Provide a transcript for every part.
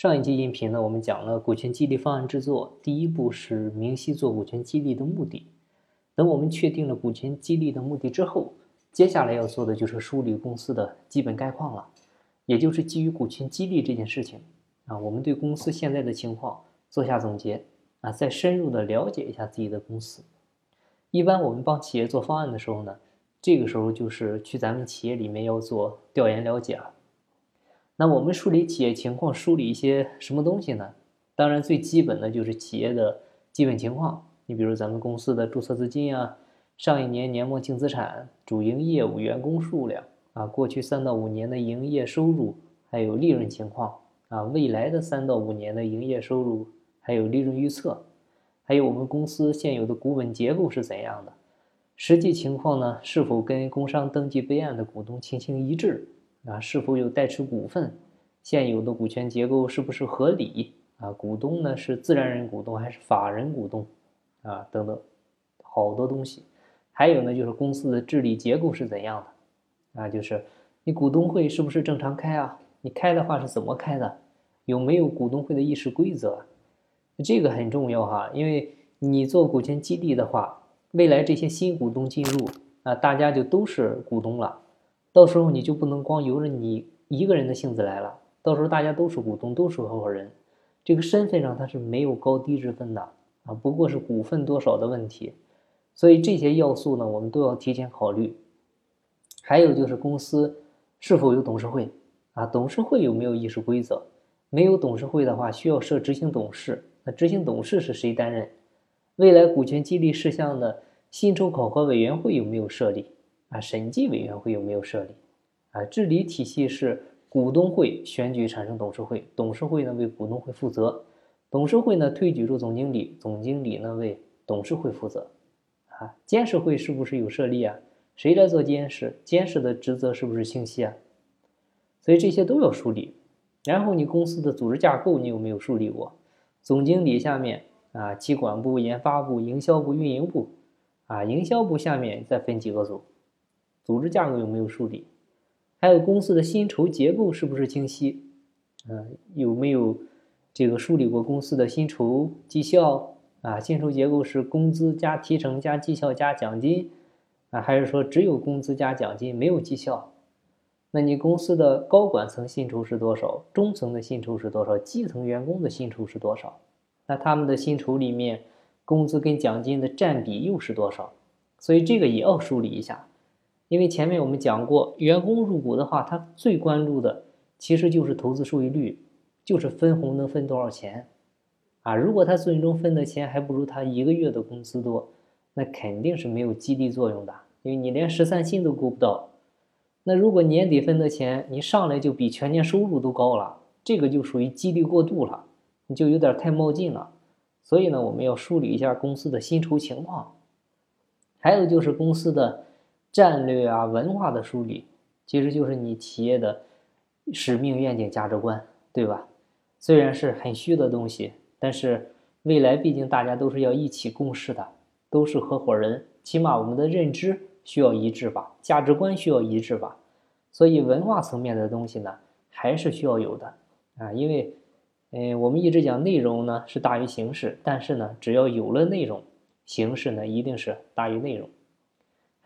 上一期音频呢，我们讲了股权激励方案制作，第一步是明晰做股权激励的目的。等我们确定了股权激励的目的之后，接下来要做的就是梳理公司的基本概况了，也就是基于股权激励这件事情啊，我们对公司现在的情况做下总结啊，再深入的了解一下自己的公司。一般我们帮企业做方案的时候呢，这个时候就是去咱们企业里面要做调研了解了。那我们梳理企业情况，梳理一些什么东西呢？当然，最基本的就是企业的基本情况。你比如咱们公司的注册资金啊，上一年年末净资产、主营业务员工数量啊，过去三到五年的营业收入，还有利润情况啊，未来的三到五年的营业收入，还有利润预测，还有我们公司现有的股本结构是怎样的？实际情况呢？是否跟工商登记备案的股东情形一致？啊，是否有代持股份？现有的股权结构是不是合理？啊，股东呢是自然人股东还是法人股东？啊，等等，好多东西。还有呢，就是公司的治理结构是怎样的？啊，就是你股东会是不是正常开啊？你开的话是怎么开的？有没有股东会的议事规则？这个很重要哈，因为你做股权激励的话，未来这些新股东进入啊，大家就都是股东了。到时候你就不能光由着你一个人的性子来了，到时候大家都是股东，都是合伙人，这个身份上它是没有高低之分的啊，不过是股份多少的问题，所以这些要素呢，我们都要提前考虑。还有就是公司是否有董事会啊？董事会有没有议事规则？没有董事会的话，需要设执行董事，那执行董事是谁担任？未来股权激励事项的薪酬考核委员会有没有设立？啊，审计委员会有没有设立？啊，治理体系是股东会选举产生董事会，董事会呢为股东会负责，董事会呢推举出总经理，总经理呢为董事会负责。啊，监事会是不是有设立啊？谁来做监事？监事的职责是不是清晰啊？所以这些都要梳理。然后你公司的组织架构你有没有梳理过？总经理下面啊，机管部、研发部、营销部、运营部，啊，营销部下面再分几个组？组织架构有没有梳理？还有公司的薪酬结构是不是清晰？嗯，有没有这个梳理过公司的薪酬绩效啊？薪酬结构是工资加提成加绩效加奖金啊，还是说只有工资加奖金没有绩效？那你公司的高管层薪酬是多少？中层的薪酬是多少？基层员工的薪酬是多少？那他们的薪酬里面，工资跟奖金的占比又是多少？所以这个也要梳理一下。因为前面我们讲过，员工入股的话，他最关注的其实就是投资收益率，就是分红能分多少钱，啊，如果他最终分的钱还不如他一个月的工资多，那肯定是没有激励作用的，因为你连十三薪都够不到。那如果年底分的钱你上来就比全年收入都高了，这个就属于激励过度了，你就有点太冒进了。所以呢，我们要梳理一下公司的薪酬情况，还有就是公司的。战略啊，文化的梳理，其实就是你企业的使命、愿景、价值观，对吧？虽然是很虚的东西，但是未来毕竟大家都是要一起共事的，都是合伙人，起码我们的认知需要一致吧，价值观需要一致吧。所以文化层面的东西呢，还是需要有的啊。因为，嗯，我们一直讲内容呢是大于形式，但是呢，只要有了内容，形式呢一定是大于内容。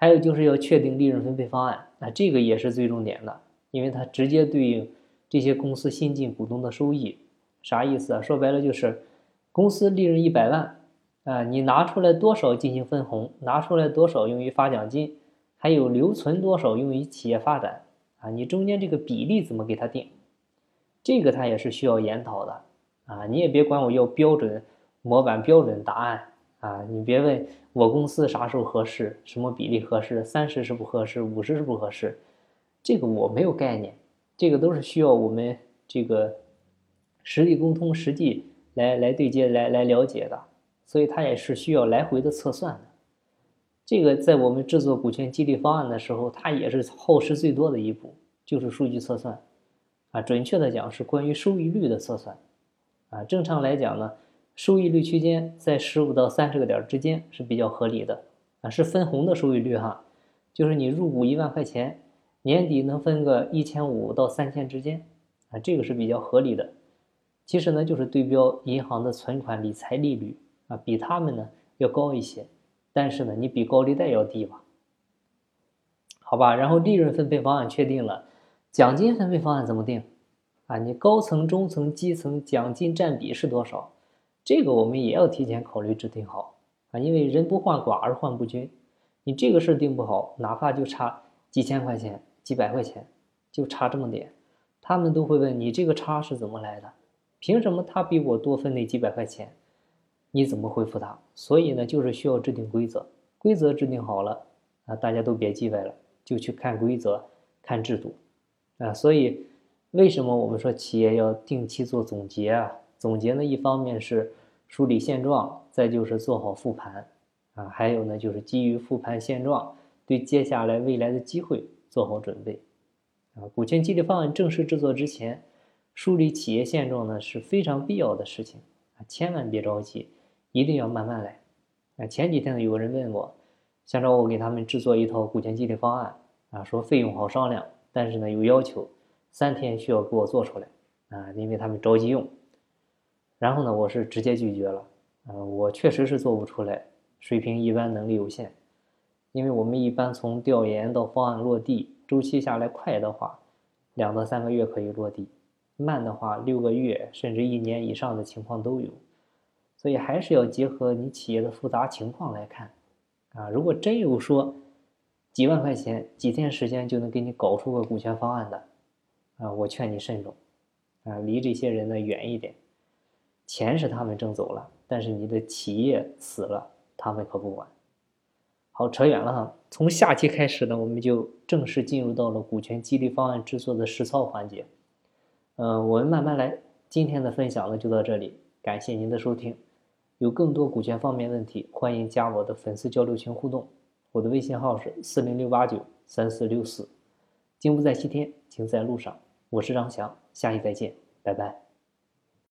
还有就是要确定利润分配方案，啊，这个也是最重点的，因为它直接对应这些公司新进股东的收益。啥意思啊？说白了就是，公司利润一百万，啊，你拿出来多少进行分红，拿出来多少用于发奖金，还有留存多少用于企业发展，啊，你中间这个比例怎么给它定？这个它也是需要研讨的，啊，你也别管我要标准模板、标准答案。啊，你别问我公司啥时候合适，什么比例合适，三十是不合适，五十是不合适，这个我没有概念，这个都是需要我们这个实地沟通、实际来来对接、来来了解的，所以它也是需要来回的测算的。这个在我们制作股权激励方案的时候，它也是耗时最多的一步，就是数据测算。啊，准确的讲是关于收益率的测算。啊，正常来讲呢。收益率区间在十五到三十个点之间是比较合理的啊，是分红的收益率哈，就是你入股一万块钱，年底能分个一千五到三千之间啊，这个是比较合理的。其实呢就是对标银行的存款理财利率啊，比他们呢要高一些，但是呢你比高利贷要低吧？好吧，然后利润分配方案确定了，奖金分配方案怎么定？啊，你高层、中层、基层奖金占比是多少？这个我们也要提前考虑制定好啊，因为人不患寡而患不均，你这个事儿定不好，哪怕就差几千块钱、几百块钱，就差这么点，他们都会问你这个差是怎么来的？凭什么他比我多分那几百块钱？你怎么回复他？所以呢，就是需要制定规则，规则制定好了啊，大家都别叽歪了。就去看规则，看制度，啊，所以为什么我们说企业要定期做总结啊？总结呢，一方面是梳理现状，再就是做好复盘，啊，还有呢就是基于复盘现状，对接下来未来的机会做好准备，啊，股权激励方案正式制作之前，梳理企业现状呢是非常必要的事情，啊，千万别着急，一定要慢慢来，啊，前几天呢有个人问我。想找我给他们制作一套股权激励方案。啊，说费用好商量，但是呢有要求，三天需要给我做出来。啊，因为他们着急用。然后呢，我是直接拒绝了，啊，我确实是做不出来，水平一般，能力有限。因为我们一般从调研到方案落地，周期下来快的话，两到三个月可以落地，慢的话六个月甚至一年以上的情况都有，所以还是要结合你企业的复杂情况来看。啊，如果真有说几万块钱、几天时间就能给你搞出个股权方案的，啊，我劝你慎重，啊，离这些人呢远一点。钱是他们挣走了，但是你的企业死了，他们可不管。好，扯远了哈。从下期开始呢，我们就正式进入到了股权激励方案制作的实操环节。嗯，我们慢慢来。今天的分享呢就到这里，感谢您的收听。有更多股权方面问题，欢迎加我的粉丝交流群互动。我的微信号是四零六八九三四六四。经不在西天，情在路上。我是张翔，下期再见，拜拜。